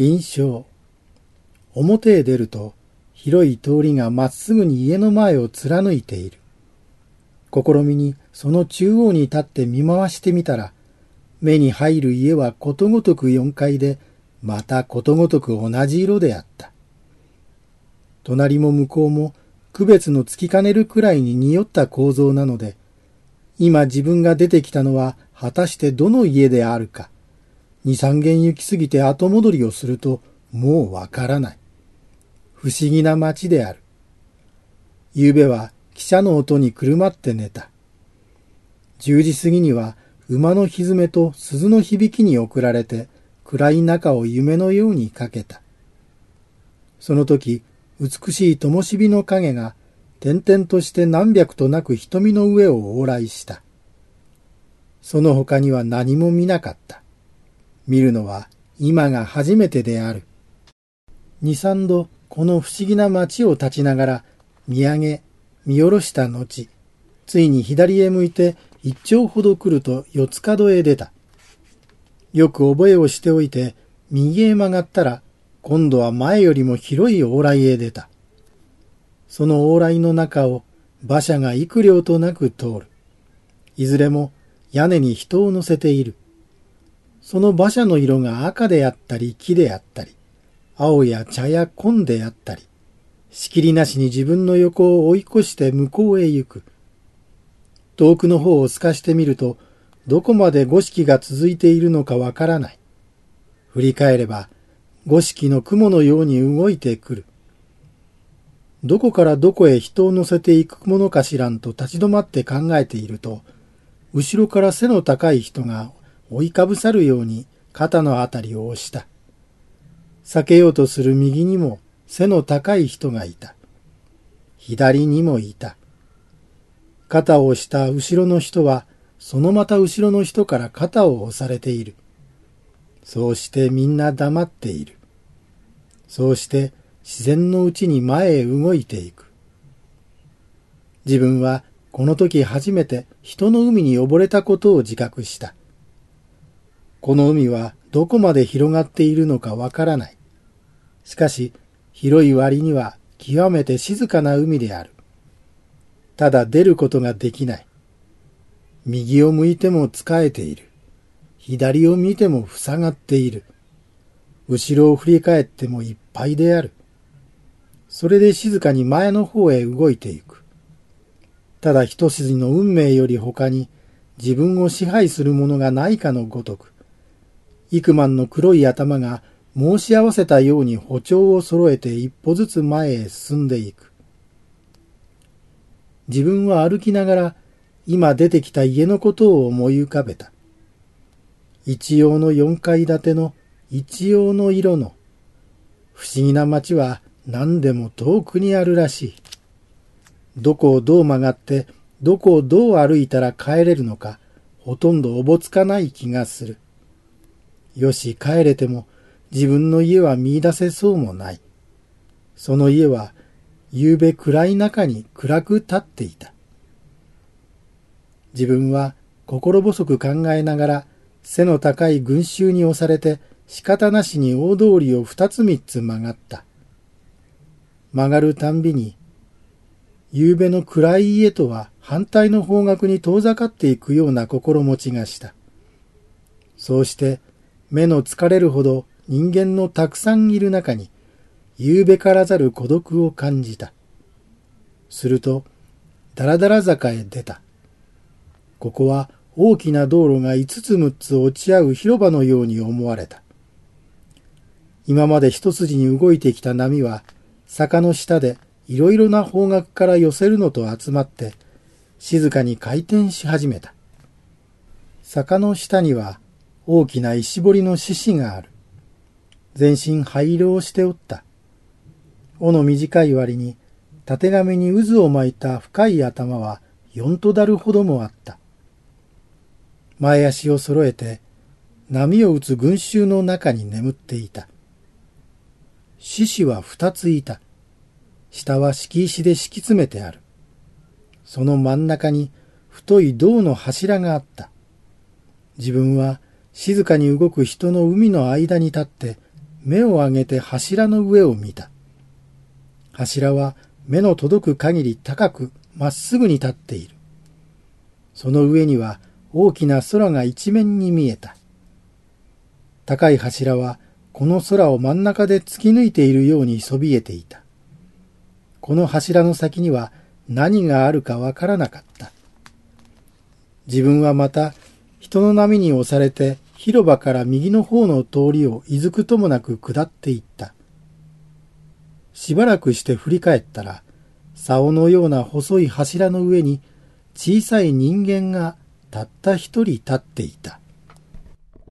印象。表へ出ると、広い通りがまっすぐに家の前を貫いている。試みにその中央に立って見回してみたら、目に入る家はことごとく四階で、またことごとく同じ色であった。隣も向こうも区別のつきかねるくらいに匂った構造なので、今自分が出てきたのは果たしてどの家であるか、二三軒行き過ぎて後戻りをするともうわからない。不思議な街である。昨べは汽車の音にくるまって寝た。十時過ぎには馬のひずめと鈴の響きに送られて暗い中を夢のようにかけた。その時、美しい灯火の影が点々として何百となく瞳の上を往来した。その他には何も見なかった。見るのは今が初めてである。二三度この不思議な街を立ちながら見上げ、見下ろした後、ついに左へ向いて一丁ほど来ると四つ角へ出た。よく覚えをしておいて、右へ曲がったら、今度は前よりも広い往来へ出た。その往来の中を馬車が幾両となく通る。いずれも屋根に人を乗せている。その馬車の色が赤であったり木であったり、青や茶や紺であったり、しきりなしに自分の横を追い越して向こうへ行く。遠くの方を透かしてみると、どこまで五色が続いているのかわからない。振り返れば、五色の雲のように動いてくる。どこからどこへ人を乗せていくものかしらんと立ち止まって考えていると、後ろから背の高い人が追いかぶさるように肩のあたりを押した。避けようとする右にも背の高い人がいた。左にもいた。肩を押した後ろの人は、そのまた後ろの人から肩を押されている。そうしてみんな黙っている。そうして自然のうちに前へ動いていく。自分はこの時初めて人の海に溺れたことを自覚した。この海はどこまで広がっているのかわからない。しかし、広い割には極めて静かな海である。ただ出ることができない。右を向いても使えている。左を見ても塞がっている。後ろを振り返ってもいっぱいである。それで静かに前の方へ動いていく。ただ一筋の運命より他に自分を支配するものがないかのごとく、幾万の黒い頭が申し合わせたように歩調を揃えて一歩ずつ前へ進んでいく。自分は歩きながら今出てきた家のことを思い浮かべた。一様の四階建ての一様の色の不思議な街は何でも遠くにあるらしい。どこをどう曲がってどこをどう歩いたら帰れるのかほとんどおぼつかない気がする。よし帰れても自分の家は見出せそうもない。その家は夕べ暗い中に暗く立っていた。自分は心細く考えながら背の高い群衆に押されて仕方なしに大通りを二つ三つ曲がった。曲がるたんびに、夕べの暗い家とは反対の方角に遠ざかっていくような心持ちがした。そうして目の疲れるほど人間のたくさんいる中に夕べからざる孤独を感じた。すると、だらだら坂へ出た。ここは大きな道路が五つ六つ落ち合う広場のように思われた。今まで一筋に動いてきた波は、坂の下でいろいろな方角から寄せるのと集まって、静かに回転し始めた。坂の下には大きな石彫りの獅子がある。全身灰色をしておった。尾の短い割に、たてがみに渦を巻いた深い頭は四とだるほどもあった。前足を揃えて、波を打つ群衆の中に眠っていた。獅子は二ついた。下は敷石で敷き詰めてある。その真ん中に太い銅の柱があった。自分は静かに動く人の海の間に立って目を上げて柱の上を見た。柱は目の届く限り高くまっすぐに立っている。その上には大きな空が一面に見えた。高い柱はこの空を真ん中で突き抜いているようにそびえていた。この柱の先には何があるかわからなかった。自分はまた人の波に押されて広場から右の方の通りをいずくともなく下っていった。しばらくして振り返ったら、竿のような細い柱の上に小さい人間がたった一人立っていた。